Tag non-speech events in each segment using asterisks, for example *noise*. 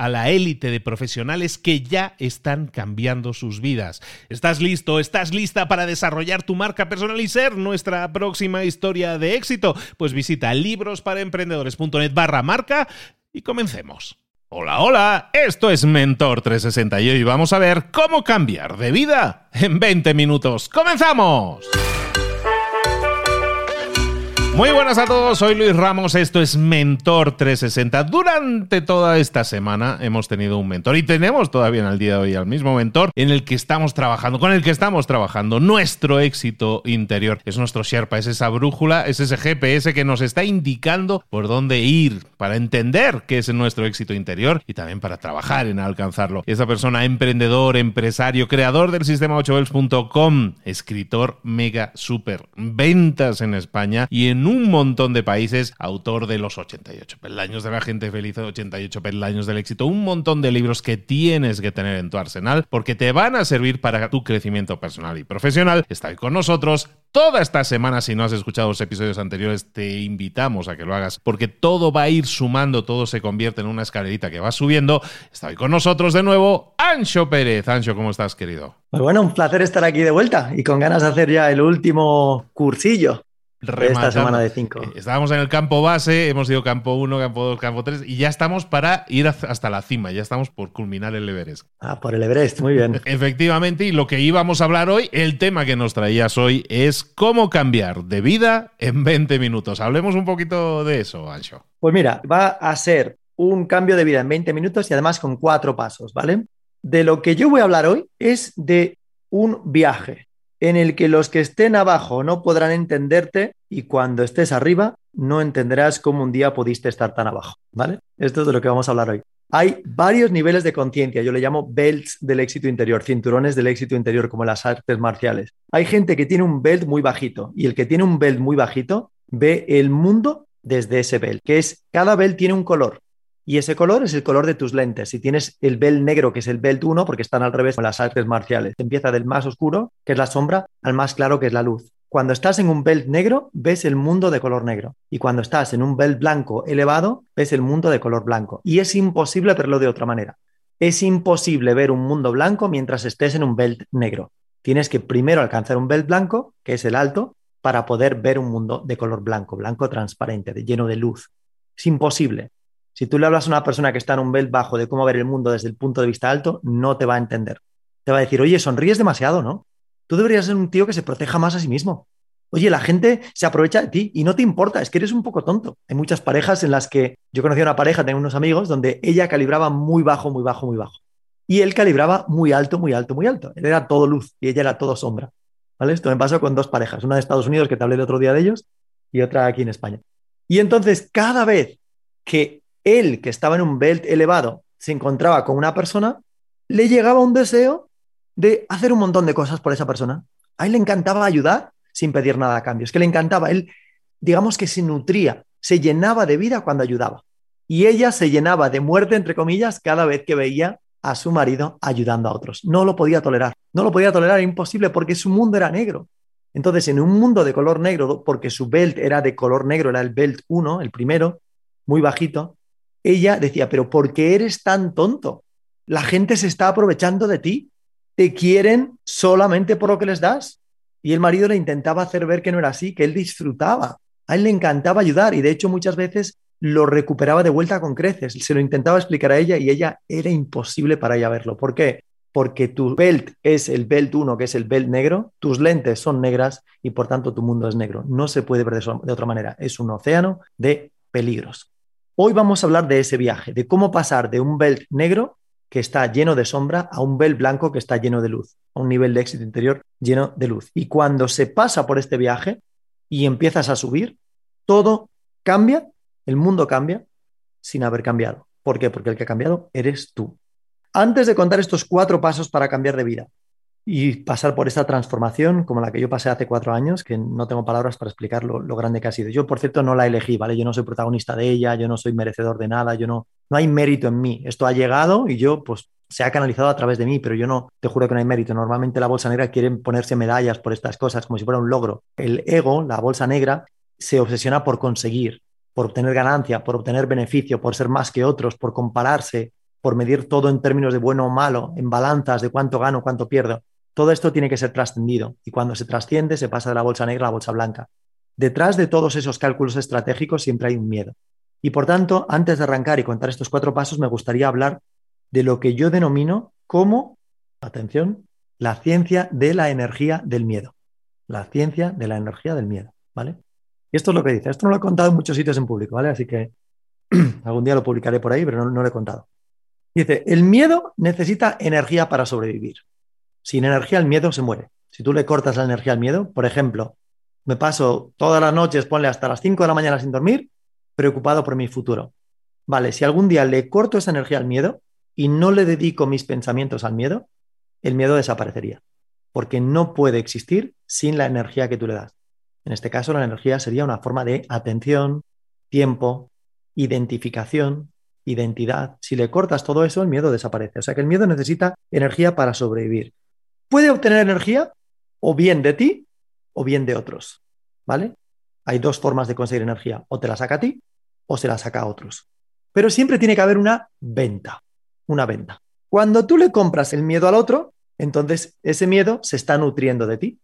a la élite de profesionales que ya están cambiando sus vidas. ¿Estás listo? ¿Estás lista para desarrollar tu marca personal y ser nuestra próxima historia de éxito? Pues visita librosparaemprendedores.net barra marca y comencemos. Hola, hola, esto es Mentor 360 y hoy vamos a ver cómo cambiar de vida en 20 minutos. ¡Comenzamos! Muy buenas a todos, soy Luis Ramos, esto es Mentor 360. Durante toda esta semana hemos tenido un mentor y tenemos todavía en el día de hoy al mismo mentor en el que estamos trabajando, con el que estamos trabajando. Nuestro éxito interior es nuestro Sherpa, es esa brújula, es ese GPS que nos está indicando por dónde ir para entender qué es nuestro éxito interior y también para trabajar en alcanzarlo. Esa persona, emprendedor, empresario, creador del sistema 8bells.com, escritor mega super, ventas en España y en un montón de países, autor de los 88 peldaños de la gente feliz, 88 peldaños del éxito, un montón de libros que tienes que tener en tu arsenal porque te van a servir para tu crecimiento personal y profesional. Está ahí con nosotros toda esta semana. Si no has escuchado los episodios anteriores, te invitamos a que lo hagas porque todo va a ir sumando, todo se convierte en una escalerita que va subiendo. Está hoy con nosotros de nuevo Ancho Pérez. Ancho, ¿cómo estás, querido? Pues bueno, un placer estar aquí de vuelta y con ganas de hacer ya el último cursillo esta semana de cinco. Eh, estábamos en el campo base, hemos ido campo 1, campo 2, campo 3 y ya estamos para ir hasta la cima, ya estamos por culminar el Everest. Ah, por el Everest, muy bien. *laughs* Efectivamente, y lo que íbamos a hablar hoy, el tema que nos traías hoy es cómo cambiar de vida en 20 minutos. Hablemos un poquito de eso, Ancho. Pues mira, va a ser un cambio de vida en 20 minutos y además con cuatro pasos, ¿vale? De lo que yo voy a hablar hoy es de un viaje en el que los que estén abajo no podrán entenderte y cuando estés arriba no entenderás cómo un día pudiste estar tan abajo, ¿vale? Esto es de lo que vamos a hablar hoy. Hay varios niveles de conciencia, yo le llamo belts del éxito interior, cinturones del éxito interior, como las artes marciales. Hay gente que tiene un belt muy bajito y el que tiene un belt muy bajito ve el mundo desde ese belt, que es cada belt tiene un color. Y ese color es el color de tus lentes. Si tienes el belt negro, que es el belt 1, porque están al revés con las artes marciales, empieza del más oscuro, que es la sombra, al más claro, que es la luz. Cuando estás en un belt negro, ves el mundo de color negro. Y cuando estás en un belt blanco elevado, ves el mundo de color blanco. Y es imposible verlo de otra manera. Es imposible ver un mundo blanco mientras estés en un belt negro. Tienes que primero alcanzar un belt blanco, que es el alto, para poder ver un mundo de color blanco, blanco transparente, lleno de luz. Es imposible. Si tú le hablas a una persona que está en un belt bajo de cómo ver el mundo desde el punto de vista alto, no te va a entender. Te va a decir, oye, sonríes demasiado, ¿no? Tú deberías ser un tío que se proteja más a sí mismo. Oye, la gente se aprovecha de ti y no te importa, es que eres un poco tonto. Hay muchas parejas en las que yo conocí a una pareja, tengo unos amigos, donde ella calibraba muy bajo, muy bajo, muy bajo. Y él calibraba muy alto, muy alto, muy alto. Él era todo luz y ella era todo sombra. ¿Vale? Esto me pasó con dos parejas, una de Estados Unidos, que te hablé el otro día de ellos, y otra aquí en España. Y entonces, cada vez que él, que estaba en un belt elevado, se encontraba con una persona, le llegaba un deseo de hacer un montón de cosas por esa persona. A él le encantaba ayudar sin pedir nada a cambio. Es que le encantaba. Él, digamos que se nutría, se llenaba de vida cuando ayudaba. Y ella se llenaba de muerte, entre comillas, cada vez que veía a su marido ayudando a otros. No lo podía tolerar. No lo podía tolerar, era imposible porque su mundo era negro. Entonces, en un mundo de color negro, porque su belt era de color negro, era el belt 1, el primero, muy bajito, ella decía, pero ¿por qué eres tan tonto? La gente se está aprovechando de ti. Te quieren solamente por lo que les das. Y el marido le intentaba hacer ver que no era así, que él disfrutaba. A él le encantaba ayudar y de hecho muchas veces lo recuperaba de vuelta con creces. Se lo intentaba explicar a ella y ella era imposible para ella verlo. ¿Por qué? Porque tu belt es el belt 1, que es el belt negro, tus lentes son negras y por tanto tu mundo es negro. No se puede ver de otra manera. Es un océano de peligros. Hoy vamos a hablar de ese viaje, de cómo pasar de un belt negro que está lleno de sombra a un belt blanco que está lleno de luz, a un nivel de éxito interior lleno de luz. Y cuando se pasa por este viaje y empiezas a subir, todo cambia el mundo cambia sin haber cambiado. ¿Por qué? Porque el que ha cambiado eres tú. Antes de contar estos cuatro pasos para cambiar de vida y pasar por esta transformación como la que yo pasé hace cuatro años, que no tengo palabras para explicar lo, grande que ha sido. Yo, por cierto, no la elegí, ¿vale? Yo no soy protagonista de ella, yo no soy merecedor de nada, yo no, no hay mérito en mí. Esto ha llegado y yo, pues, se ha canalizado a través de mí, pero yo no, te juro que no hay mérito. Normalmente la bolsa negra quiere ponerse medallas por estas cosas, como si fuera un logro. El ego, la bolsa negra, se obsesiona por conseguir, por obtener ganancia, por obtener beneficio, por ser más que otros, por compararse, por medir todo en términos de bueno o malo, en balanzas de cuánto gano, cuánto pierdo. Todo esto tiene que ser trascendido y cuando se trasciende se pasa de la bolsa negra a la bolsa blanca. Detrás de todos esos cálculos estratégicos siempre hay un miedo. Y por tanto, antes de arrancar y contar estos cuatro pasos, me gustaría hablar de lo que yo denomino como, atención, la ciencia de la energía del miedo. La ciencia de la energía del miedo, ¿vale? Y esto es lo que dice. Esto no lo he contado en muchos sitios en público, ¿vale? Así que *clears throat* algún día lo publicaré por ahí, pero no, no lo he contado. Dice, el miedo necesita energía para sobrevivir. Sin energía el miedo se muere. Si tú le cortas la energía al miedo, por ejemplo, me paso todas las noches, ponle hasta las 5 de la mañana sin dormir, preocupado por mi futuro. Vale, si algún día le corto esa energía al miedo y no le dedico mis pensamientos al miedo, el miedo desaparecería, porque no puede existir sin la energía que tú le das. En este caso, la energía sería una forma de atención, tiempo, identificación, identidad. Si le cortas todo eso, el miedo desaparece. O sea que el miedo necesita energía para sobrevivir. Puede obtener energía o bien de ti o bien de otros. ¿Vale? Hay dos formas de conseguir energía. O te la saca a ti o se la saca a otros. Pero siempre tiene que haber una venta. Una venta. Cuando tú le compras el miedo al otro, entonces ese miedo se está nutriendo de ti.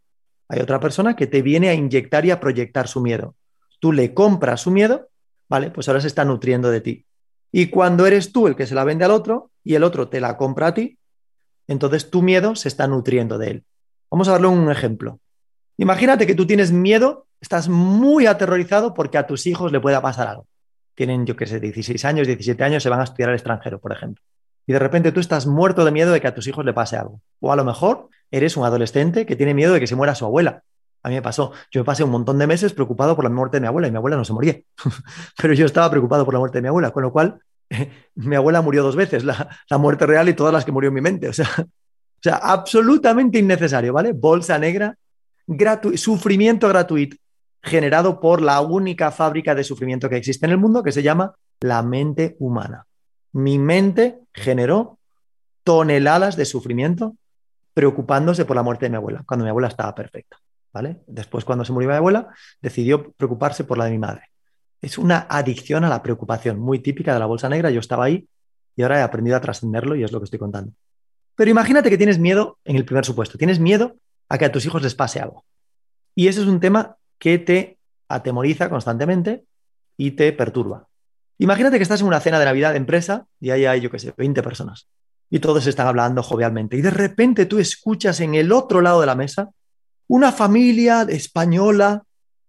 Hay otra persona que te viene a inyectar y a proyectar su miedo. Tú le compras su miedo, ¿vale? Pues ahora se está nutriendo de ti. Y cuando eres tú el que se la vende al otro y el otro te la compra a ti, entonces tu miedo se está nutriendo de él. Vamos a darle un ejemplo. Imagínate que tú tienes miedo, estás muy aterrorizado porque a tus hijos le pueda pasar algo. Tienen, yo qué sé, 16 años, 17 años, se van a estudiar al extranjero, por ejemplo. Y de repente tú estás muerto de miedo de que a tus hijos le pase algo. O a lo mejor eres un adolescente que tiene miedo de que se muera su abuela. A mí me pasó. Yo me pasé un montón de meses preocupado por la muerte de mi abuela y mi abuela no se moría. *laughs* Pero yo estaba preocupado por la muerte de mi abuela, con lo cual *laughs* mi abuela murió dos veces, la, muerte real y todas las que murió en mi mente. O sea, o sea absolutamente innecesario, ¿vale? Bolsa negra, sufrimiento gratuito, generado por la única fábrica de sufrimiento que existe en el mundo, que se llama la mente humana. Mi mente generó toneladas de sufrimiento preocupándose por la muerte de mi abuela, cuando mi abuela estaba perfecta. ¿vale? Después, cuando se murió mi abuela, decidió preocuparse por la de mi madre. Es una adicción a la preocupación, muy típica de la bolsa negra. Yo estaba ahí y ahora he aprendido a trascenderlo y es lo que estoy contando. Pero imagínate que tienes miedo en el primer supuesto. Tienes miedo a que a tus hijos les pase algo. Y ese es un tema que te atemoriza constantemente y te perturba. Imagínate que estás en una cena de Navidad de empresa y ahí hay, yo qué sé, 20 personas y todos están hablando jovialmente. Y de repente tú escuchas en el otro lado de la mesa una familia española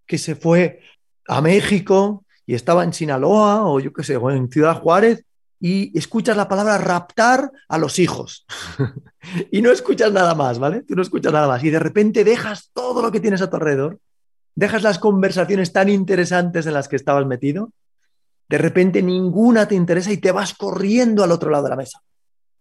que se fue a México y estaba en Sinaloa o yo qué sé, o en Ciudad Juárez y escuchas la palabra raptar a los hijos. *laughs* y no escuchas nada más, ¿vale? Tú no escuchas nada más. Y de repente dejas todo lo que tienes a tu alrededor, dejas las conversaciones tan interesantes en las que estabas metido, de repente ninguna te interesa y te vas corriendo al otro lado de la mesa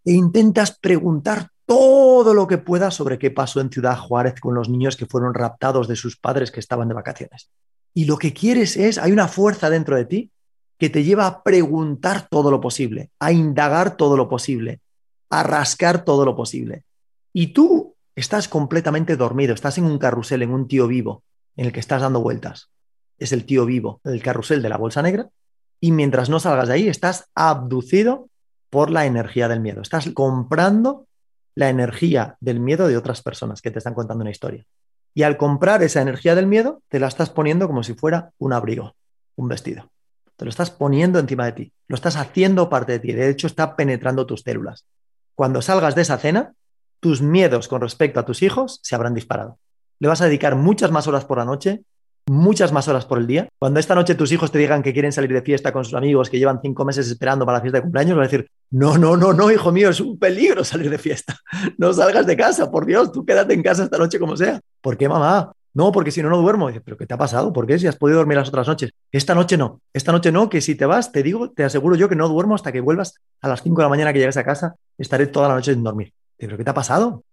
e intentas preguntar todo lo que puedas sobre qué pasó en Ciudad Juárez con los niños que fueron raptados de sus padres que estaban de vacaciones. Y lo que quieres es, hay una fuerza dentro de ti que te lleva a preguntar todo lo posible, a indagar todo lo posible, a rascar todo lo posible. Y tú estás completamente dormido, estás en un carrusel, en un tío vivo, en el que estás dando vueltas. Es el tío vivo, el carrusel de la bolsa negra. Y mientras no salgas de ahí, estás abducido por la energía del miedo. Estás comprando la energía del miedo de otras personas que te están contando una historia. Y al comprar esa energía del miedo, te la estás poniendo como si fuera un abrigo, un vestido. Te lo estás poniendo encima de ti, lo estás haciendo parte de ti, de hecho está penetrando tus células. Cuando salgas de esa cena, tus miedos con respecto a tus hijos se habrán disparado. Le vas a dedicar muchas más horas por la noche, muchas más horas por el día. Cuando esta noche tus hijos te digan que quieren salir de fiesta con sus amigos, que llevan cinco meses esperando para la fiesta de cumpleaños, vas a decir, no, no, no, no, hijo mío, es un peligro salir de fiesta. *laughs* No salgas de casa, por Dios, tú quédate en casa esta noche como sea. ¿Por qué, mamá? No, porque si no, no duermo. ¿pero qué te ha pasado? ¿Por qué? Si has podido dormir las otras noches. Esta noche no. Esta noche no, que si te vas, te digo, te aseguro yo que no duermo hasta que vuelvas a las 5 de la mañana que llegues a casa. Estaré toda la noche sin dormir. Dice, ¿pero qué te ha pasado?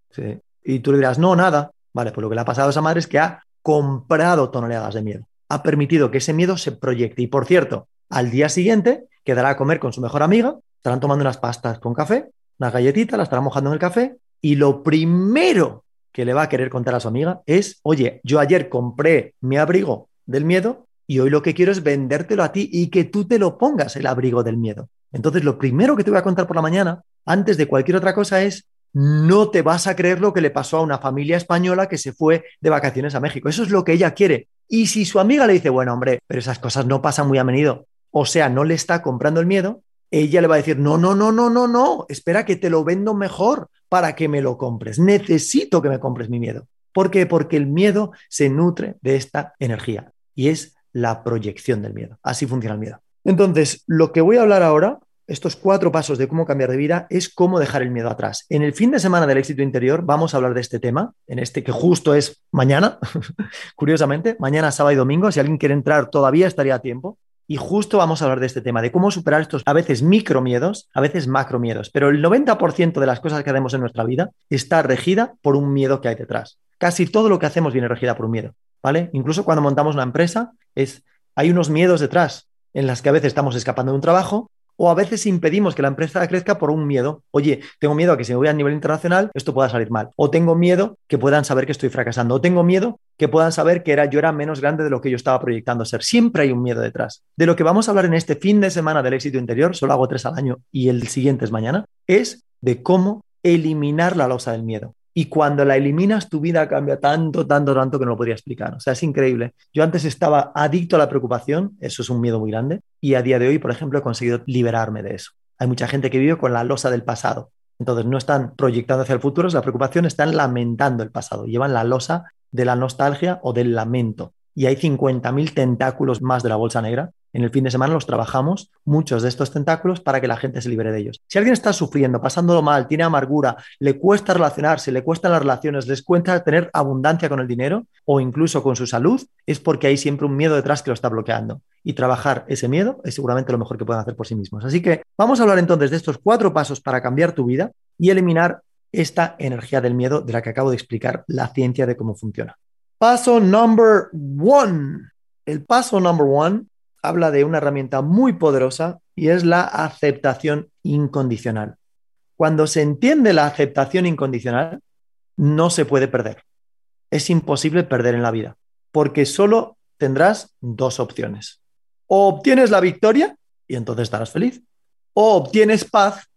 Y tú le dirás, no, nada. Vale, pues lo que le ha pasado a esa madre es que ha comprado toneladas de miedo. Ha permitido que ese miedo se proyecte. Y por cierto, al día siguiente quedará a comer con su mejor amiga, estarán tomando unas pastas con café, unas galletitas, las estarán mojando en el café. Y lo primero que le va a querer contar a su amiga es, oye, yo ayer compré mi abrigo del miedo y hoy lo que quiero es vendértelo a ti y que tú te lo pongas el abrigo del miedo. Entonces, lo primero que te voy a contar por la mañana, antes de cualquier otra cosa, es, no te vas a creer lo que le pasó a una familia española que se fue de vacaciones a México. Eso es lo que ella quiere. Y si su amiga le dice, bueno, hombre, pero esas cosas no pasan muy a menudo, o sea, no le está comprando el miedo, ella le va a decir, no, no, no, no, no, no, espera que te lo vendo mejor para que me lo compres. Necesito que me compres mi miedo. ¿Por qué? Porque el miedo se nutre de esta energía y es la proyección del miedo. Así funciona el miedo. Entonces, lo que voy a hablar ahora, estos cuatro pasos de cómo cambiar de vida, es cómo dejar el miedo atrás. En el fin de semana del éxito interior vamos a hablar de este tema, en este que justo es mañana, *laughs* curiosamente, mañana, sábado y domingo. Si alguien quiere entrar, todavía estaría a tiempo. Y justo vamos a hablar de este tema, de cómo superar estos a veces micromiedos, a veces macromiedos. Pero el 90% de las cosas que hacemos en nuestra vida está regida por un miedo que hay detrás. Casi todo lo que hacemos viene regida por un miedo, ¿vale? Incluso cuando montamos una empresa, es, hay unos miedos detrás en las que a veces estamos escapando de un trabajo o a veces impedimos que la empresa crezca por un miedo. Oye, tengo miedo a que si me voy a nivel internacional esto pueda salir mal. O tengo miedo que puedan saber que estoy fracasando. O tengo miedo que puedan saber que era, yo era menos grande de lo que yo estaba proyectando ser. Siempre hay un miedo detrás. De lo que vamos a hablar en este fin de semana del éxito interior, solo hago tres al año y el siguiente es mañana, es de cómo eliminar la losa del miedo. Y cuando la eliminas, tu vida cambia tanto, tanto, tanto que no lo podría explicar. O sea, es increíble. Yo antes estaba adicto a la preocupación, eso es un miedo muy grande, y a día de hoy, por ejemplo, he conseguido liberarme de eso. Hay mucha gente que vive con la losa del pasado. Entonces, no están proyectando hacia el futuro, es la preocupación, están lamentando el pasado. Llevan la losa de la nostalgia o del lamento. Y hay 50.000 tentáculos más de la bolsa negra en el fin de semana los trabajamos, muchos de estos tentáculos, para que la gente se libere de ellos. Si alguien está sufriendo, pasándolo mal, tiene amargura, le cuesta relacionarse, le cuestan las relaciones, les cuesta tener abundancia con el dinero o incluso con su salud, es porque hay siempre un miedo detrás que lo está bloqueando. Y trabajar ese miedo es seguramente lo mejor que pueden hacer por sí mismos. Así que vamos a hablar entonces de estos cuatro pasos para cambiar tu vida y eliminar esta energía del miedo de la que acabo de explicar la ciencia de cómo funciona. Paso number one. El paso number one habla de una herramienta muy poderosa y es la aceptación incondicional. Cuando se entiende la aceptación incondicional, no se puede perder. Es imposible perder en la vida, porque solo tendrás dos opciones. O obtienes la victoria y entonces estarás feliz, o obtienes paz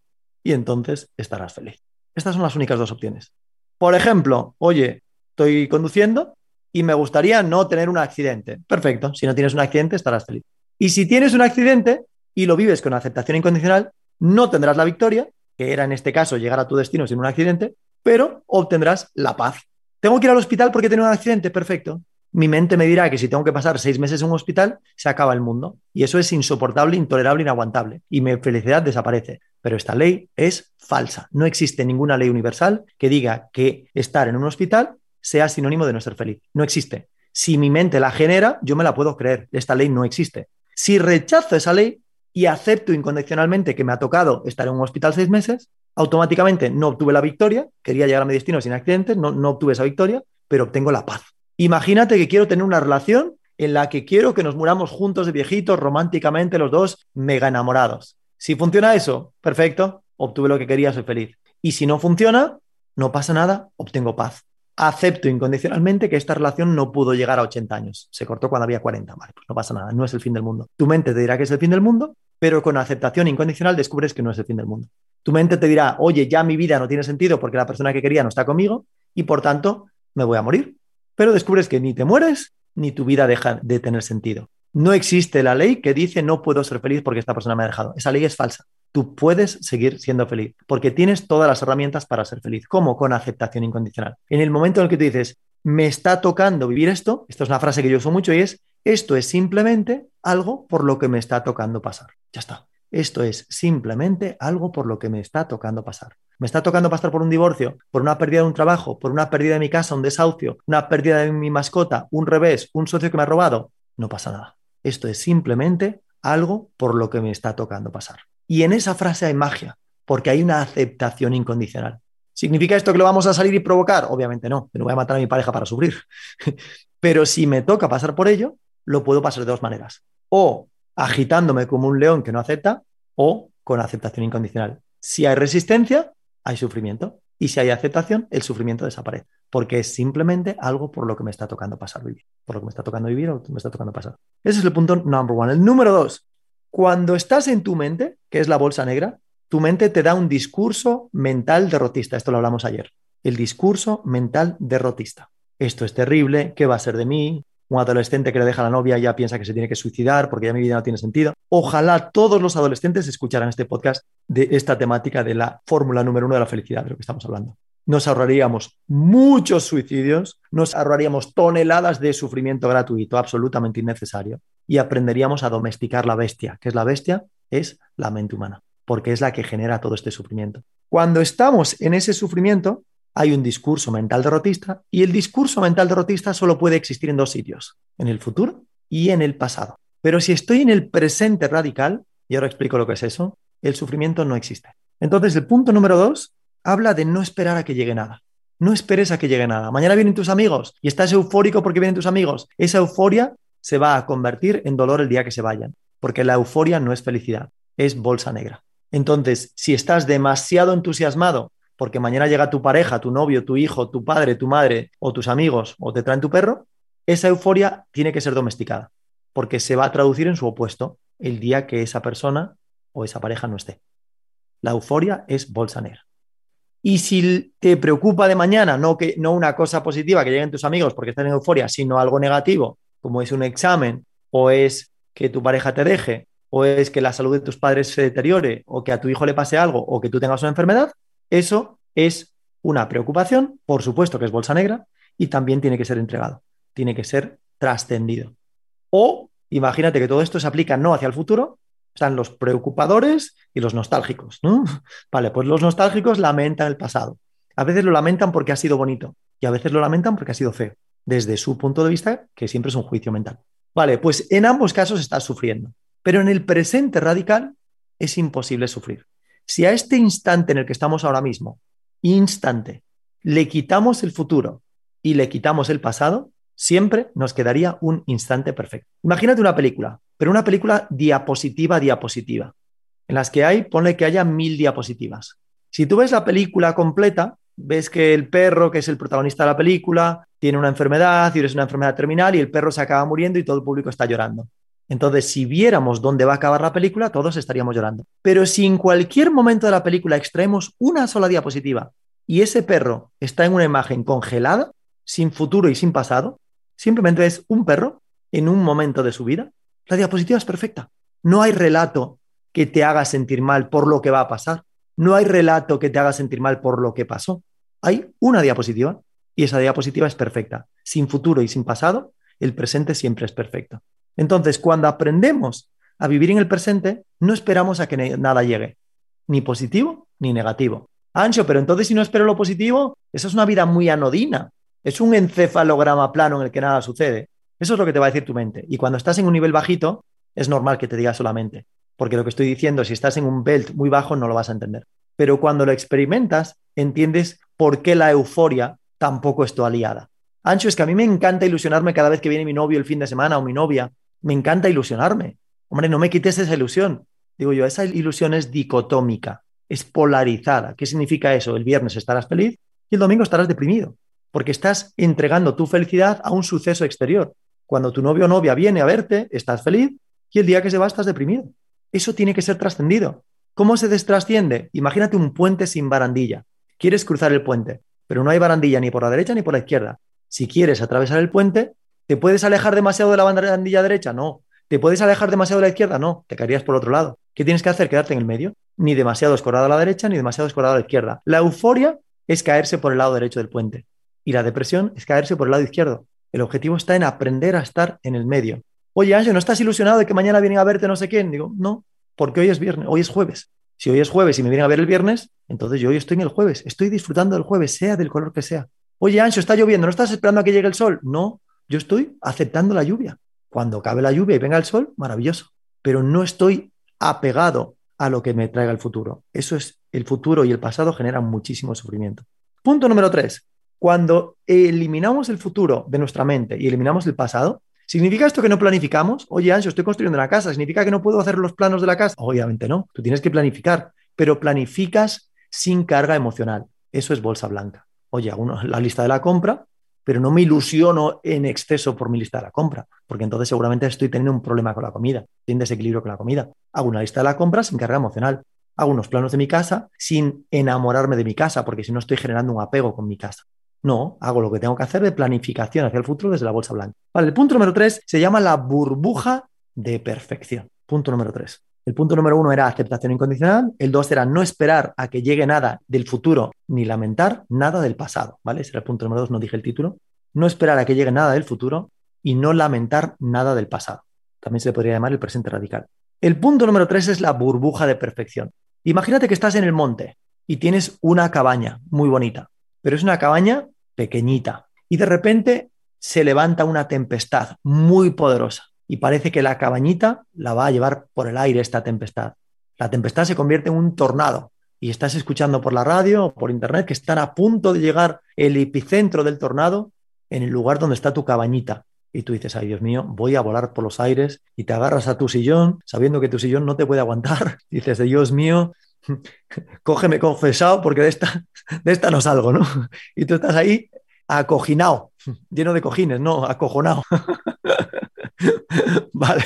y entonces estarás feliz. Estas son las únicas dos opciones. Por ejemplo, oye, estoy conduciendo y me gustaría no tener un accidente. Perfecto, si no tienes un accidente estarás feliz. Y si tienes un accidente y lo vives con aceptación incondicional, no tendrás la victoria, que era en este caso llegar a tu destino sin un accidente, pero obtendrás la paz. Tengo que ir al hospital porque tengo un accidente, perfecto. Mi mente me dirá que si tengo que pasar seis meses en un hospital, se acaba el mundo. Y eso es insoportable, intolerable, inaguantable. Y mi felicidad desaparece. Pero esta ley es falsa. No existe ninguna ley universal que diga que estar en un hospital sea sinónimo de no ser feliz. No existe. Si mi mente la genera, yo me la puedo creer. Esta ley no existe. Si rechazo esa ley y acepto incondicionalmente que me ha tocado estar en un hospital seis meses, automáticamente no obtuve la victoria, quería llegar a mi destino sin accidentes, no, no obtuve esa victoria, pero obtengo la paz. Imagínate que quiero tener una relación en la que quiero que nos muramos juntos de viejitos, románticamente, los dos mega enamorados. Si funciona eso, perfecto, obtuve lo que quería, soy feliz. Y si no funciona, no pasa nada, obtengo paz. Acepto incondicionalmente que esta relación no pudo llegar a 80 años. Se cortó cuando había 40. Vale, pues no pasa nada, no es el fin del mundo. Tu mente te dirá que es el fin del mundo, pero con aceptación incondicional descubres que no es el fin del mundo. Tu mente te dirá, oye, ya mi vida no tiene sentido porque la persona que quería no está conmigo y por tanto me voy a morir. Pero descubres que ni te mueres ni tu vida deja de tener sentido. No existe la ley que dice no puedo ser feliz porque esta persona me ha dejado. Esa ley es falsa. Tú puedes seguir siendo feliz porque tienes todas las herramientas para ser feliz. ¿Cómo? Con aceptación incondicional. En el momento en el que tú dices, me está tocando vivir esto, esta es una frase que yo uso mucho y es, esto es simplemente algo por lo que me está tocando pasar. Ya está. Esto es simplemente algo por lo que me está tocando pasar. Me está tocando pasar por un divorcio, por una pérdida de un trabajo, por una pérdida de mi casa, un desahucio, una pérdida de mi mascota, un revés, un socio que me ha robado. No pasa nada. Esto es simplemente algo por lo que me está tocando pasar. Y en esa frase hay magia, porque hay una aceptación incondicional. ¿Significa esto que lo vamos a salir y provocar? Obviamente no, no voy a matar a mi pareja para sufrir. *laughs* Pero si me toca pasar por ello, lo puedo pasar de dos maneras. O agitándome como un león que no acepta, o con aceptación incondicional. Si hay resistencia, hay sufrimiento. Y si hay aceptación, el sufrimiento desaparece, porque es simplemente algo por lo que me está tocando pasar vivir, por lo que me está tocando vivir o me está tocando pasar. Ese es el punto number one. El número dos, cuando estás en tu mente, que es la bolsa negra, tu mente te da un discurso mental derrotista. Esto lo hablamos ayer. El discurso mental derrotista. Esto es terrible, ¿qué va a ser de mí? un adolescente que le deja la novia ya piensa que se tiene que suicidar porque ya mi vida no tiene sentido. Ojalá todos los adolescentes escucharan este podcast de esta temática de la fórmula número uno de la felicidad, de lo que estamos hablando. Nos ahorraríamos muchos suicidios, nos ahorraríamos toneladas de sufrimiento gratuito absolutamente innecesario y aprenderíamos a domesticar la bestia. ¿Qué es la bestia? Es la mente humana, porque es la que genera todo este sufrimiento. Cuando estamos en ese sufrimiento, hay un discurso mental derrotista y el discurso mental derrotista solo puede existir en dos sitios, en el futuro y en el pasado. Pero si estoy en el presente radical, y ahora explico lo que es eso, el sufrimiento no existe. Entonces, el punto número dos habla de no esperar a que llegue nada. No esperes a que llegue nada. Mañana vienen tus amigos y estás eufórico porque vienen tus amigos. Esa euforia se va a convertir en dolor el día que se vayan, porque la euforia no es felicidad, es bolsa negra. Entonces, si estás demasiado entusiasmado porque mañana llega tu pareja, tu novio, tu hijo, tu padre, tu madre o tus amigos o te traen tu perro, esa euforia tiene que ser domesticada, porque se va a traducir en su opuesto el día que esa persona o esa pareja no esté. La euforia es bolsa negra. Y si te preocupa de mañana, no, que, no una cosa positiva que lleguen tus amigos porque están en euforia, sino algo negativo, como es un examen, o es que tu pareja te deje, o es que la salud de tus padres se deteriore, o que a tu hijo le pase algo, o que tú tengas una enfermedad, eso es una preocupación, por supuesto que es bolsa negra, y también tiene que ser entregado, tiene que ser trascendido. O imagínate que todo esto se aplica no hacia el futuro, están los preocupadores y los nostálgicos. ¿no? *laughs* Vale, pues los nostálgicos lamentan el pasado. A veces lo lamentan porque ha sido bonito y a veces lo lamentan porque ha sido feo, desde su punto de vista, que siempre es un juicio mental. Vale, pues en ambos casos estás sufriendo, pero en el presente radical es imposible sufrir. Si a este instante en el que estamos ahora mismo, instante, le quitamos el futuro y le quitamos el pasado, siempre nos quedaría un instante perfecto. Imagínate una película, pero una película diapositiva diapositiva, en las que hay, ponle que haya mil diapositivas. Si tú ves la película completa, ves que el perro, que es el protagonista de la película, tiene una enfermedad y es una enfermedad terminal y el perro se acaba muriendo y todo el público está llorando. Entonces, si viéramos dónde va a acabar la película, todos estaríamos llorando. Pero si en cualquier momento de la película extraemos una sola diapositiva y ese perro está en una imagen congelada, sin futuro y sin pasado, simplemente es un perro en un momento de su vida, la diapositiva es perfecta. No hay relato que te haga sentir mal por lo que va a pasar. No hay relato que te haga sentir mal por lo que pasó. Hay una diapositiva y esa diapositiva es perfecta. Sin futuro y sin pasado, el presente siempre es perfecto. Entonces, cuando aprendemos a vivir en el presente, no esperamos a que nada llegue, ni positivo ni negativo. Ancho, pero entonces si no espero lo positivo, eso es una vida muy anodina. Es un encefalograma plano en el que nada sucede. Eso es lo que te va a decir tu mente. Y cuando estás en un nivel bajito, es normal que te diga solamente. Porque lo que estoy diciendo, si estás en un belt muy bajo, no lo vas a entender. pero cuando lo experimentas, entiendes por qué la euforia tampoco es tu aliada. Ancho, es que a mí me encanta ilusionarme cada vez que viene mi novio el fin de semana o mi novia. Me encanta ilusionarme. Hombre, no me quites esa ilusión. Digo yo, esa ilusión es dicotómica, es polarizada. ¿Qué significa eso? El viernes estarás feliz y el domingo estarás deprimido, porque estás entregando tu felicidad a un suceso exterior. Cuando tu novio o novia viene a verte, estás feliz y el día que se va estás deprimido. Eso tiene que ser trascendido. ¿Cómo se destrasciende? Imagínate un puente sin barandilla. Quieres cruzar el puente, pero no hay barandilla ni por la derecha ni por la izquierda. Si quieres atravesar el puente, ¿te puedes alejar demasiado de la barandilla derecha? No. ¿Te puedes alejar demasiado de la izquierda? No. Te caerías por otro lado. ¿Qué tienes que hacer? Quedarte en el medio. Ni demasiado escorado a la derecha, ni demasiado escorado a la izquierda. La euforia es caerse por el lado derecho del puente. Y la depresión es caerse por el lado izquierdo. El objetivo está en aprender a estar en el medio. Oye, Ángel, ¿no estás ilusionado de que mañana vienen a verte no sé quién? Digo, no, porque hoy es viernes, hoy es jueves. Si hoy es jueves y me vienen a ver el viernes, entonces yo hoy estoy en el jueves. Estoy disfrutando del jueves, sea del color que sea. Oye, Ancho, está lloviendo, ¿no estás esperando a que llegue el sol? No, yo estoy aceptando la lluvia. Cuando acabe la lluvia y venga el sol, maravilloso. Pero no estoy apegado a lo que me traiga el futuro. Eso es, el futuro y el pasado generan muchísimo sufrimiento. Punto número tres. Cuando eliminamos el futuro de nuestra mente y eliminamos el pasado, ¿significa esto que no planificamos? Oye, Ancho, estoy construyendo una casa. ¿Significa que no puedo hacer los planos de la casa? Obviamente no. Tú tienes que planificar, pero planificas sin carga emocional. Eso es bolsa blanca oye, hago la lista de la compra, pero no me ilusiono en exceso por mi lista de la compra, porque entonces seguramente estoy teniendo un problema con la comida, sin desequilibrio con la comida. Hago una lista de la compra sin carga emocional. Hago unos planos de mi casa sin enamorarme de mi casa, porque si no estoy generando un apego con mi casa. No, hago lo que tengo que hacer de planificación hacia el futuro desde la bolsa blanca. Vale, el punto número tres se llama la burbuja de perfección. Punto número tres. El punto número uno era aceptación incondicional, el dos era no esperar a que llegue nada del futuro ni lamentar nada del pasado, ¿vale? Ese era el punto número dos, no dije el título. No esperar a que llegue nada del futuro y no lamentar nada del pasado. También se le podría llamar el presente radical. El punto número tres es la burbuja de perfección. Imagínate que estás en el monte y tienes una cabaña muy bonita, pero es una cabaña pequeñita y de repente se levanta una tempestad muy poderosa y parece que la cabañita la va a llevar por el aire esta tempestad. La tempestad se convierte en un tornado y estás escuchando por la radio o por internet que están a punto de llegar el epicentro del tornado en el lugar donde está tu cabañita. Y tú dices, ay Dios mío, voy a volar por los aires y te agarras a tu sillón sabiendo que tu sillón no te puede aguantar. *laughs* Dices, Dios mío, *laughs* cógeme confesado porque de esta, *laughs* de esta no salgo, ¿no? *laughs* Y tú estás ahí acojinado, lleno de cojines, no, acojonado. *laughs* vale.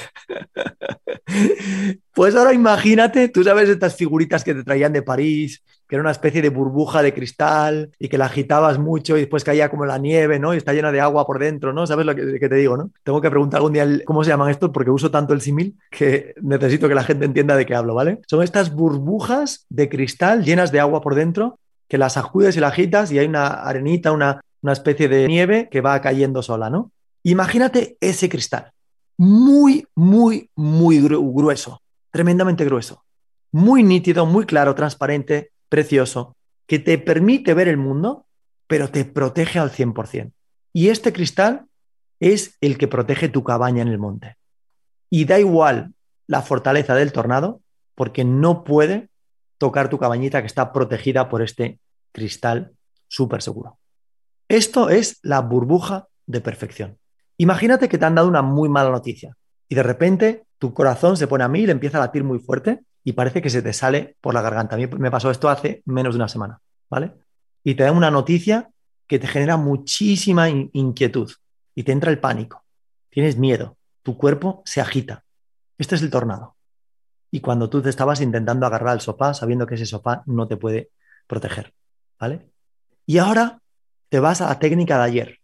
Pues ahora imagínate, tú sabes estas figuritas que te traían de París, que era una especie de burbuja de cristal y que la agitabas mucho y después caía como la nieve, ¿no? Y está llena de agua por dentro, ¿no? ¿Sabes lo que, te digo, no? Tengo que preguntar algún día cómo se llaman estos porque uso tanto el símil que necesito que la gente entienda de qué hablo, ¿vale? Son estas burbujas de cristal llenas de agua por dentro que las ajudes y las agitas y hay una arenita, una, una especie de nieve que va cayendo sola, ¿no? Imagínate ese cristal muy, muy, muy grueso, tremendamente grueso, muy nítido, muy claro, transparente, precioso, que te permite ver el mundo, pero te protege al 100%. Y este cristal es el que protege tu cabaña en el monte. Y da igual la fortaleza del tornado, porque no puede tocar tu cabañita que está protegida por este cristal súper seguro. Esto es la burbuja de perfección. Imagínate que te han dado una muy mala noticia y de repente tu corazón se pone a le empieza a latir muy fuerte y parece que se te sale por la garganta. A mí me pasó esto hace menos de una semana, ¿vale? Y te dan una noticia que te genera muchísima inquietud y te entra el pánico. Tienes miedo, tu cuerpo se agita. Este es el tornado. Y cuando tú te estabas intentando agarrar al sofá sabiendo que ese sofá no te puede proteger, ¿vale? Y ahora te vas a la técnica de ayer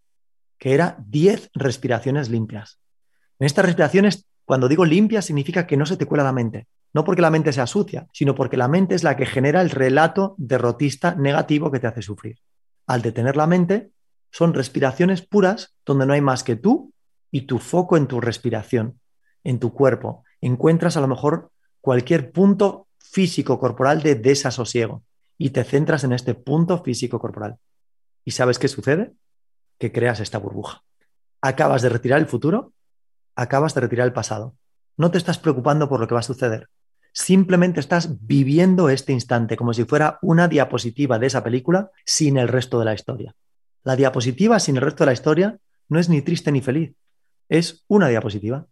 que era 10 respiraciones limpias. En estas respiraciones, cuando digo limpias, significa que no se te cuela la mente. No porque la mente sea sucia, sino porque la mente es la que genera el relato derrotista negativo que te hace sufrir. Al detener la mente, son respiraciones puras donde no hay más que tú y tu foco en tu respiración, en tu cuerpo. Encuentras a lo mejor cualquier punto físico corporal de desasosiego y te centras en este punto físico corporal. ¿Y sabes qué sucede? Que creas esta burbuja. Acabas de retirar el futuro, acabas de retirar el pasado. No te estás preocupando por lo que va a suceder. Simplemente estás viviendo este instante como si fuera una diapositiva de esa película sin el resto de la historia. La diapositiva sin el resto de la historia no es ni triste ni feliz, es una diapositiva.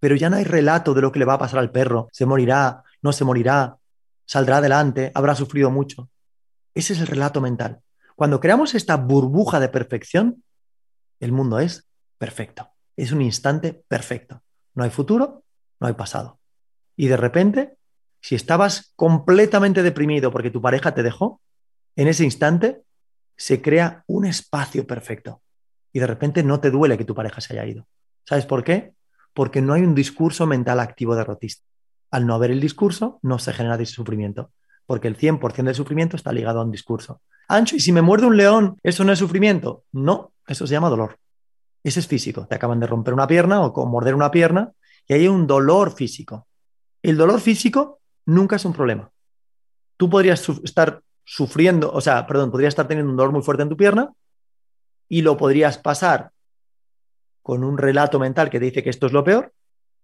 Pero ya no hay relato de lo que le va a pasar al perro, se morirá, no se morirá, saldrá adelante, habrá sufrido mucho. Ese es el relato mental. Cuando creamos esta burbuja de perfección, el mundo es perfecto. Es un instante perfecto. No hay futuro, no hay pasado. Y de repente, si estabas completamente deprimido porque tu pareja te dejó, en ese instante se crea un espacio perfecto. Y de repente no te duele que tu pareja se haya ido. ¿Sabes por qué? Porque no hay un discurso mental activo derrotista. Al no haber el discurso, no se genera sufrimiento, porque el 100% del sufrimiento está ligado a un discurso. Ancho, ¿y si me muerde un león, eso no es sufrimiento? No, eso se llama dolor. Ese es físico. Te acaban de romper una pierna o morder una pierna y hay un dolor físico. El dolor físico nunca es un problema. Tú podrías estar sufriendo, o sea, perdón, podrías estar teniendo un dolor muy fuerte en tu pierna y lo podrías pasar con un relato mental que te dice que esto es lo peor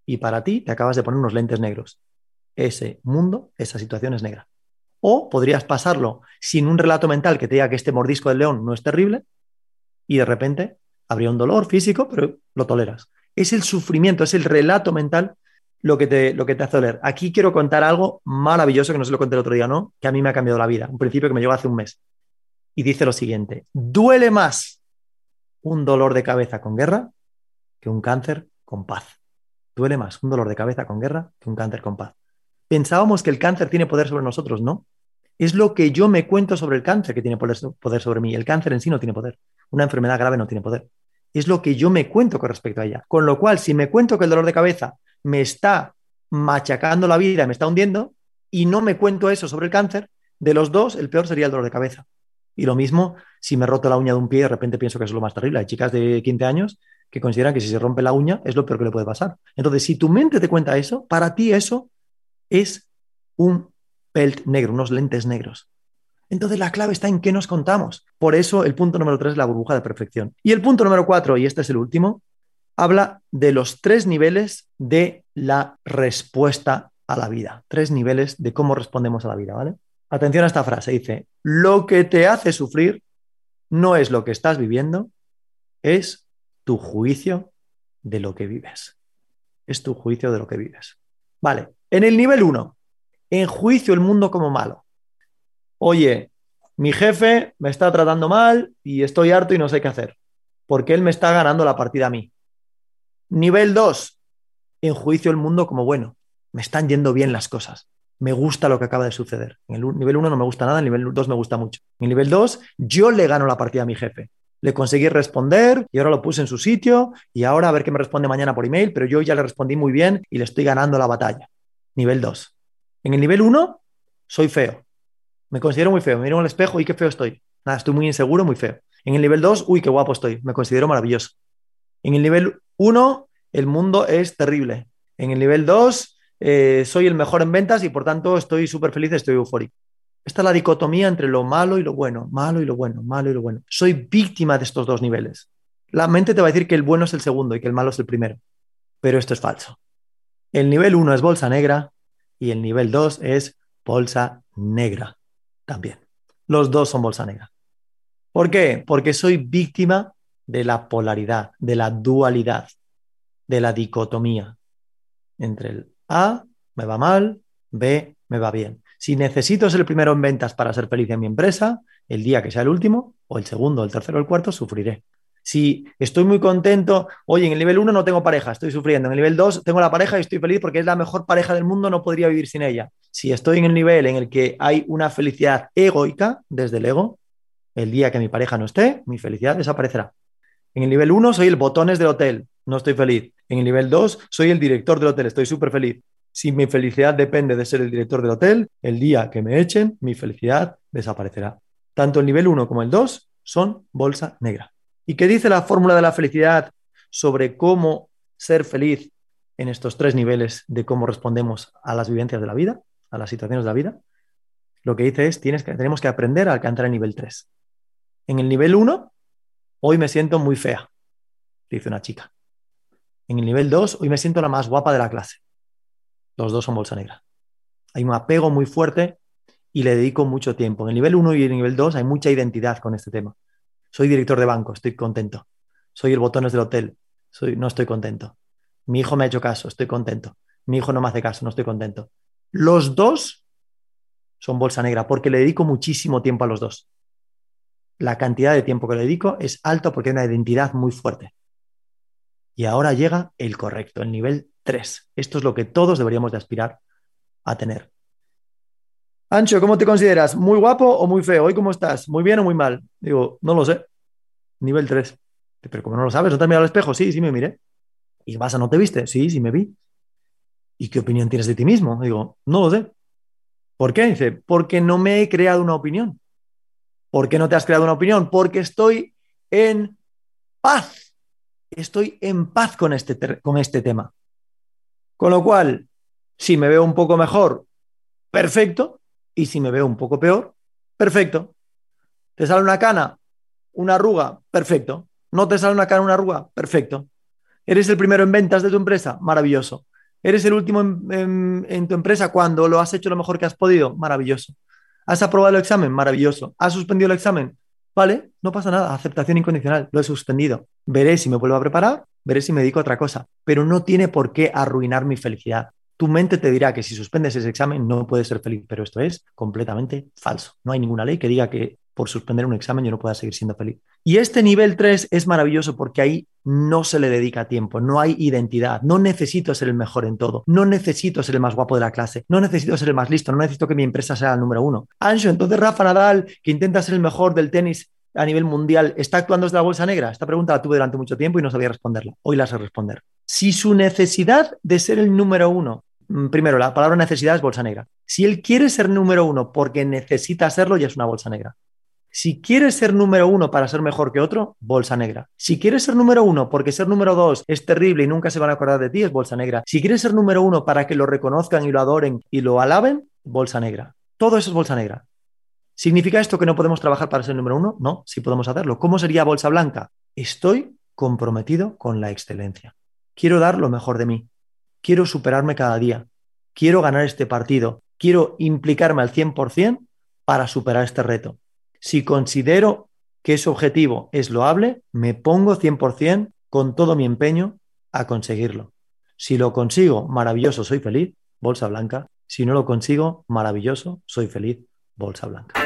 y para ti te acabas de poner unos lentes negros. Ese mundo, esa situación es negra. O podrías pasarlo sin un relato mental que te diga que este mordisco del león no es terrible y de repente habría un dolor físico, pero lo toleras. Es el sufrimiento, es el relato mental lo que te, lo que te hace doler. Aquí quiero contar algo maravilloso que no se lo conté el otro día, ¿no? Que a mí me ha cambiado la vida. Un principio que me llegó hace un mes. Y dice lo siguiente: duele más un dolor de cabeza con guerra que un cáncer con paz. Duele más un dolor de cabeza con guerra que un cáncer con paz. Pensábamos que el cáncer tiene poder sobre nosotros, ¿no? Es lo que yo me cuento sobre el cáncer que tiene poder sobre mí. El cáncer en sí no tiene poder. Una enfermedad grave no tiene poder. Es lo que yo me cuento con respecto a ella. Con lo cual, si me cuento que el dolor de cabeza me está machacando la vida, me está hundiendo, y no me cuento eso sobre el cáncer, de los dos, el peor sería el dolor de cabeza. Y lo mismo si me roto la uña de un pie de repente pienso que es lo más terrible. Hay chicas de 15 años que consideran que si se rompe la uña es lo peor que le puede pasar. Entonces, si tu mente te cuenta eso, para ti eso es un pelt negro, unos lentes negros. Entonces la clave está en qué nos contamos. Por eso el punto número tres es la burbuja de perfección. Y el punto número cuatro, y este es el último, habla de los tres niveles de la respuesta a la vida. Tres niveles de cómo respondemos a la vida, ¿vale? Atención a esta frase, dice, lo que te hace sufrir no es lo que estás viviendo, es tu juicio de lo que vives. Es tu juicio de lo que vives. Vale, en el nivel 1, en juicio el mundo como malo. Oye, mi jefe me está tratando mal y estoy harto y no sé qué hacer, porque él me está ganando la partida a mí. Nivel 2, en juicio el mundo como bueno. Me están yendo bien las cosas. Me gusta lo que acaba de suceder. En el nivel 1 no me gusta nada, en el nivel 2 me gusta mucho. En el nivel 2, yo le gano la partida a mi jefe le conseguí responder y ahora lo puse en su sitio y ahora a ver qué me responde mañana por email, pero yo ya le respondí muy bien y le estoy ganando la batalla. Nivel 2. En el nivel 1, soy feo. Me considero muy feo. Me miro al espejo y qué feo estoy. Nada, estoy muy inseguro, muy feo. En el nivel 2, uy, qué guapo estoy. Me considero maravilloso. En el nivel 1, el mundo es terrible. En el nivel 2, eh, soy el mejor en ventas y por tanto estoy súper feliz, estoy eufórico. Esta es la dicotomía entre lo malo y lo bueno, malo y lo bueno, malo y lo bueno. Soy víctima de estos dos niveles. La mente te va a decir que el bueno es el segundo y que el malo es el primero, pero esto es falso. El nivel 1 es bolsa negra y el nivel 2 es bolsa negra también. Los dos son bolsa negra. ¿Por qué? Porque soy víctima de la polaridad, de la dualidad, de la dicotomía entre el A me va mal, B me va bien. Si necesito ser el primero en ventas para ser feliz en mi empresa, el día que sea el último, o el segundo, el tercero el cuarto, sufriré. Si estoy muy contento, oye, en el nivel 1 no tengo pareja, estoy sufriendo. En el nivel 2 tengo la pareja y estoy feliz porque es la mejor pareja del mundo, no podría vivir sin ella. Si estoy en el nivel en el que hay una felicidad egoica desde el ego, el día que mi pareja no esté, mi felicidad desaparecerá. En el nivel 1 soy el botones del hotel, no estoy feliz. En el nivel 2 soy el director del hotel, estoy súper feliz. Si mi felicidad depende de ser el director del hotel, el día que me echen, mi felicidad desaparecerá. Tanto el nivel 1 como el 2 son bolsa negra. ¿Y qué dice la fórmula de la felicidad sobre cómo ser feliz en estos tres niveles de cómo respondemos a las vivencias de la vida, a las situaciones de la vida? Lo que dice es, tienes que, tenemos que aprender a alcanzar el nivel 3. En el nivel 1, hoy me siento muy fea, dice una chica. En el nivel 2, hoy me siento la más guapa de la clase. Los dos son bolsa negra. Hay un apego muy fuerte y le dedico mucho tiempo. En el nivel 1 y en el nivel 2 hay mucha identidad con este tema. Soy director de banco, estoy contento. Soy el botones del hotel, soy, no estoy contento. Mi hijo me ha hecho caso, estoy contento. Mi hijo no me hace caso, no estoy contento. Los dos son bolsa negra porque le dedico muchísimo tiempo a los dos. La cantidad de tiempo que le dedico es alto porque hay una identidad muy fuerte. Y ahora llega el correcto, el nivel 3. Esto es lo que todos deberíamos de aspirar a tener. Ancho, ¿cómo te consideras? ¿Muy guapo o muy feo? ¿Hoy cómo estás? ¿Muy bien o muy mal? Digo, no lo sé. Nivel 3. Pero como no lo sabes, ¿no te has mirado al espejo? Sí, sí me miré. ¿Y vas a no te viste? Sí, sí me vi. ¿Y qué opinión tienes de ti mismo? Digo, no lo sé. ¿Por qué? Dice, porque no me he creado una opinión. ¿Por qué no te has creado una opinión? Porque estoy en paz. Estoy en paz con este, con este tema. Con lo cual, si me veo un poco mejor, perfecto. Y si me veo un poco peor, perfecto. ¿Te sale una cana? ¿Una arruga? Perfecto. ¿No te sale una cana, una arruga? Perfecto. ¿Eres el primero en ventas de tu empresa? Maravilloso. ¿Eres el último en, tu empresa cuando lo has hecho lo mejor que has podido? Maravilloso. ¿Has aprobado el examen? Maravilloso. ¿Has suspendido el examen? Vale, no pasa nada. Aceptación incondicional. Lo he suspendido. Veré si me vuelvo a preparar, veré si me dedico a otra cosa. Pero no tiene por qué arruinar mi felicidad. Tu mente te dirá que si suspendes ese examen no puedes ser feliz, pero esto es completamente falso. No hay ninguna ley que diga que por suspender un examen yo no pueda seguir siendo feliz. Y este nivel 3 es maravilloso porque ahí no se le dedica tiempo, no hay identidad, no necesito ser el mejor en todo, no necesito ser el más guapo de la clase, no necesito ser el más listo, no necesito que mi empresa sea el número uno. Ancho, entonces Rafa Nadal, que intenta ser el mejor del tenis a nivel mundial, ¿está actuando desde la bolsa negra? Esta pregunta la tuve durante mucho tiempo y no sabía responderla. Hoy la sé responder. Si su necesidad de ser el número uno Mm, primero, la palabra necesidad es bolsa negra. Si él quiere ser número uno porque necesita serlo, ya es una bolsa negra. Si quiere ser número uno para ser mejor que otro, bolsa negra. Si quieres ser número uno porque ser número dos es terrible y nunca se van a acordar de ti, es bolsa negra. Si quieres ser número uno para que lo reconozcan y lo adoren y lo alaben, bolsa negra. Todo eso es bolsa negra. ¿Significa esto que no podemos trabajar para ser número uno? No, sí podemos hacerlo. ¿Cómo sería bolsa blanca? Estoy comprometido con la excelencia. Quiero dar lo mejor de mí quiero superarme cada día, quiero ganar este partido, quiero implicarme al 100% para superar este reto. Si considero que ese objetivo es loable, me pongo 100% con todo mi empeño a conseguirlo. Si lo consigo, maravilloso, soy feliz, bolsa blanca. Si no lo consigo, maravilloso, soy feliz, bolsa blanca.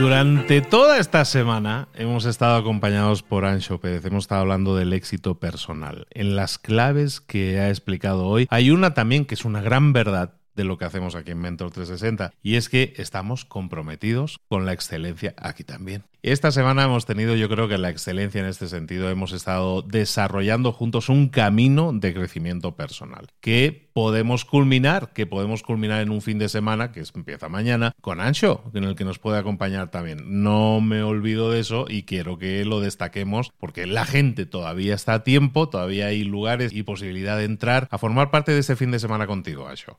Durante toda esta semana hemos estado acompañados por Ancho Pérez, hemos estado hablando del éxito personal. En las claves que ha explicado hoy hay una también que es una gran verdad de lo que hacemos aquí en Mentor 360 y es que estamos comprometidos con la excelencia aquí también. Esta semana hemos tenido yo creo que la excelencia en este sentido, hemos estado desarrollando juntos un camino de crecimiento personal que podemos culminar, que podemos culminar en un fin de semana que empieza mañana con Ancho, en el que nos puede acompañar también. No me olvido de eso y quiero que lo destaquemos porque la gente todavía está a tiempo, todavía hay lugares y posibilidad de entrar a formar parte de ese fin de semana contigo, Ancho.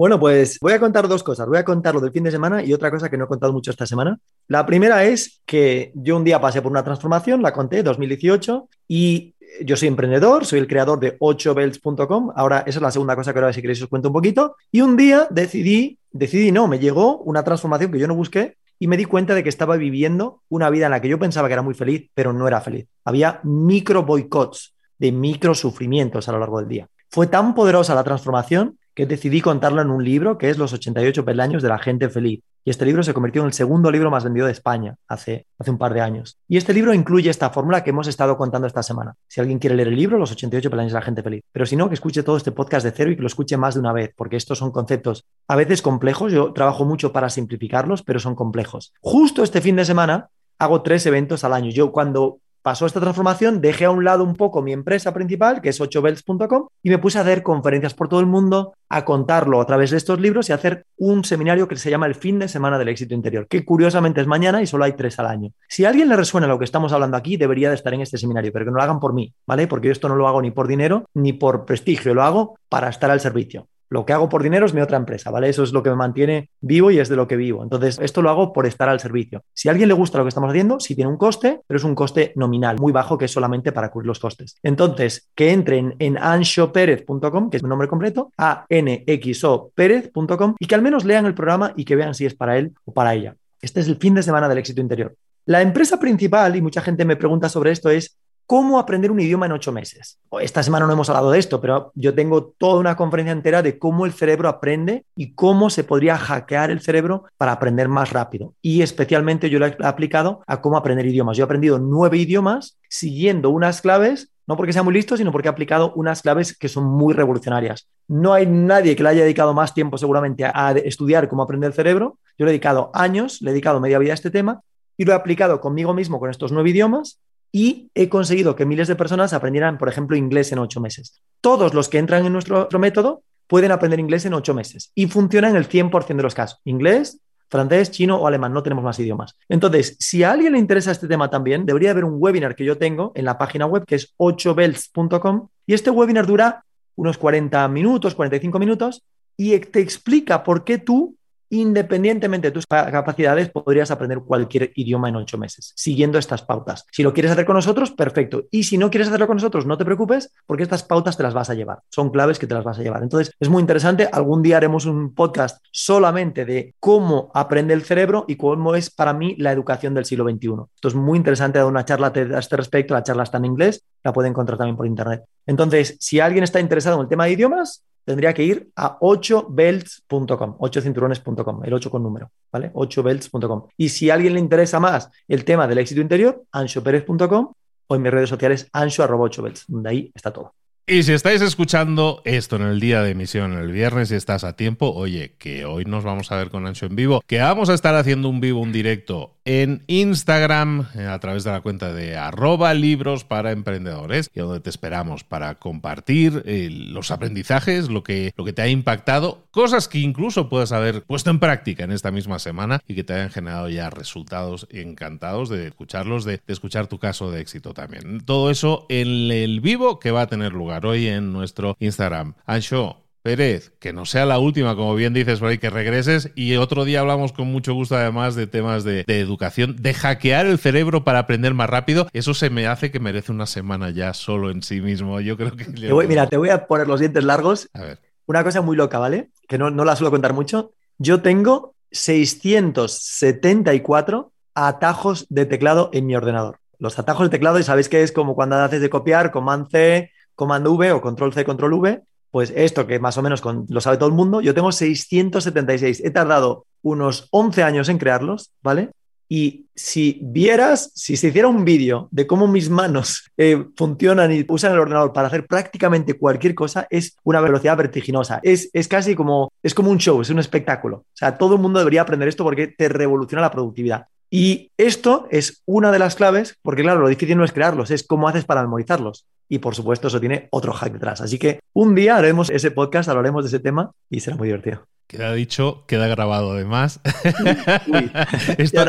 Bueno, pues voy a contar dos cosas. Voy a contar lo del fin de semana y otra cosa que no he contado mucho esta semana. La primera es que yo un día pasé por una transformación, la conté, 2018, y yo soy emprendedor, soy el creador de 8belts.com. Ahora, esa es la segunda cosa que ahora si queréis os cuento un poquito. Y un día decidí, decidí no, me llegó una transformación que yo no busqué y me di cuenta de que estaba viviendo una vida en la que yo pensaba que era muy feliz, pero no era feliz. Había micro boicots, de micro sufrimientos a lo largo del día. Fue tan poderosa la transformación que decidí contarlo en un libro que es Los 88 peldaños de la gente feliz. Y este libro se convirtió en el segundo libro más vendido de España hace, hace un par de años. Y este libro incluye esta fórmula que hemos estado contando esta semana. Si alguien quiere leer el libro, Los 88 peldaños de la gente feliz. Pero si no, que escuche todo este podcast de cero y que lo escuche más de una vez, porque estos son conceptos a veces complejos. Yo trabajo mucho para simplificarlos, pero son complejos. Justo este fin de semana hago tres eventos al año. Yo cuando pasó esta transformación, dejé a un lado un poco mi empresa principal, que es 8belts.com, y me puse a hacer conferencias por todo el mundo, a contarlo a través de estos libros y a hacer un seminario que se llama el fin de semana del éxito interior, que curiosamente es mañana y solo hay tres al año. Si a alguien le resuena lo que estamos hablando aquí, debería de estar en este seminario, pero que no lo hagan por mí, ¿vale? Porque yo esto no lo hago ni por dinero ni por prestigio, lo hago para estar al servicio. Lo que hago por dinero es mi otra empresa, ¿vale? Eso es lo que me mantiene vivo y es de lo que vivo. Entonces, esto lo hago por estar al servicio. Si a alguien le gusta lo que estamos haciendo, sí tiene un coste, pero es un coste nominal, muy bajo, que es solamente para cubrir los costes. Entonces, que entren en anshoperez.com, que es mi nombre completo, a n x o perez.com y que al menos lean el programa y que vean si es para él o para ella. Este es el fin de semana del éxito interior. La empresa principal, y mucha gente me pregunta sobre esto, es cómo aprender un idioma en ocho meses. Esta semana no hemos hablado de esto, pero yo tengo toda una conferencia entera de cómo el cerebro aprende y cómo se podría hackear el cerebro para aprender más rápido. Y especialmente yo lo he aplicado a cómo aprender idiomas. Yo he aprendido nueve idiomas siguiendo unas claves no porque sea muy listo, sino porque he aplicado unas claves que son muy revolucionarias. No hay nadie que le haya dedicado más tiempo seguramente a, estudiar cómo aprender el cerebro. Yo le he dedicado años, le he dedicado media vida a este tema y lo he aplicado conmigo mismo con estos nueve idiomas y he conseguido que miles de personas aprendieran, por ejemplo, inglés en ocho meses. Todos los que entran en nuestro, método pueden aprender inglés en ocho meses y funciona en el 100% de los casos. Inglés, francés, chino o alemán, no tenemos más idiomas. Entonces, si a alguien le interesa este tema también, debería haber un webinar que yo tengo en la página web que es 8belts.com y este webinar dura unos 40 minutos, 45 minutos y te explica por qué tú independientemente de tus capacidades, podrías aprender cualquier idioma en ocho meses, siguiendo estas pautas. Si lo quieres hacer con nosotros, perfecto. Y si no quieres hacerlo con nosotros, no te preocupes, porque estas pautas te las vas a llevar. Son claves que te las vas a llevar. Entonces, es muy interesante. Algún día haremos un podcast solamente de cómo aprende el cerebro y cómo es para mí la educación del siglo XXI. Esto es muy interesante. Dar una charla a este respecto. La charla está en inglés, la puede encontrar también por internet. Entonces, si alguien está interesado en el tema de idiomas, tendría que ir a 8belts.com, 8cinturones.com, el 8 con número, ¿vale? 8belts.com. Y si a alguien le interesa más el tema del éxito interior, anshoperez.com o en mis redes sociales ansho.8belts, donde ahí está todo. Y si estáis escuchando esto en el día de emisión, el viernes, y estás a tiempo, oye, que hoy nos vamos a ver con Ancho en vivo, que vamos a estar haciendo un vivo, un directo en Instagram eh, a través de la cuenta de arroba libros para emprendedores y donde te esperamos para compartir eh, los aprendizajes, lo que, lo que te ha impactado, cosas que incluso puedas haber puesto en práctica en esta misma semana y que te hayan generado ya resultados encantados de escucharlos, de escuchar tu caso de éxito también. Todo eso en el vivo que va a tener lugar hoy en nuestro Instagram. Ancho, Pérez, que no sea la última, como bien dices, por ahí que regreses. Y otro día hablamos con mucho gusto, además, de temas de, educación, de hackear el cerebro para aprender más rápido. Eso se me hace que merece una semana ya solo en sí mismo. Yo creo que. mira, te voy a poner los dientes largos. A ver. Una cosa muy loca, ¿vale? Que no, no la suelo contar mucho. Yo tengo 674 atajos de teclado en mi ordenador. Los atajos de teclado, y sabéis que es como cuando haces de copiar, Command C, Comando V o Control C, Control V, pues esto que más o menos lo sabe todo el mundo, yo tengo 676. He tardado unos 11 años en crearlos, ¿vale? Y si vieras, si se hiciera un vídeo de cómo mis manos eh, funcionan y usan el ordenador para hacer prácticamente cualquier cosa, es una velocidad vertiginosa. Es, es casi como, es como un show, es un espectáculo. O sea, todo el mundo debería aprender esto porque te revoluciona la productividad. Y esto es una de las claves, porque claro, lo difícil no es crearlos, es cómo haces para memorizarlos. Y por supuesto, eso tiene otro hack detrás. Así que un día haremos ese podcast, hablaremos de ese tema y será muy divertido. Queda dicho, queda grabado además. *laughs* *laughs* esto,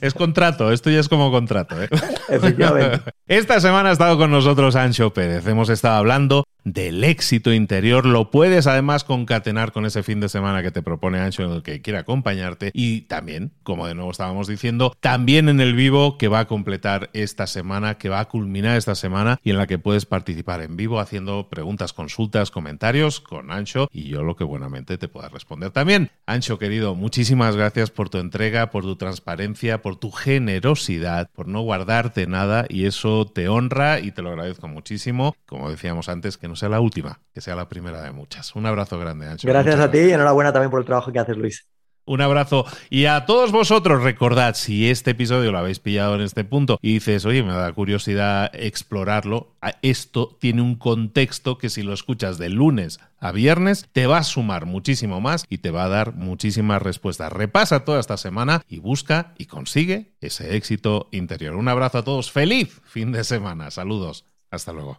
es contrato, esto ya es como contrato. ¿eh? Efectivamente. *laughs* Esta semana ha estado con nosotros Ancho Pérez. Hemos estado hablando del éxito interior. Lo puedes además concatenar con ese fin de semana que te propone Ancho en el que quiere acompañarte. Y también, como de nuevo estábamos diciendo, también en el vivo que va a completar esta semana, que va a culminar esta semana y en la que puedes participar en vivo haciendo preguntas, consultas, comentarios con Ancho y yo lo que buenamente te pueda responder también. Ancho, querido, muchísimas gracias por tu entrega, por tu transparencia, por tu generosidad, por no guardarte nada y eso te honra y te lo agradezco muchísimo. Como decíamos antes, que no sea la última, que sea la primera de muchas. Un abrazo grande, Ancho. Gracias a ti y enhorabuena también por el trabajo que haces, Luis. Un abrazo. Y a todos vosotros, recordad, si este episodio lo habéis pillado en este punto y dices, oye, me da curiosidad explorarlo, esto tiene un contexto que si lo escuchas de lunes a viernes, te va a sumar muchísimo más y te va a dar muchísimas respuestas. Repasa toda esta semana y busca y consigue ese éxito interior. Un abrazo a todos. Feliz fin de semana. Saludos. Hasta luego.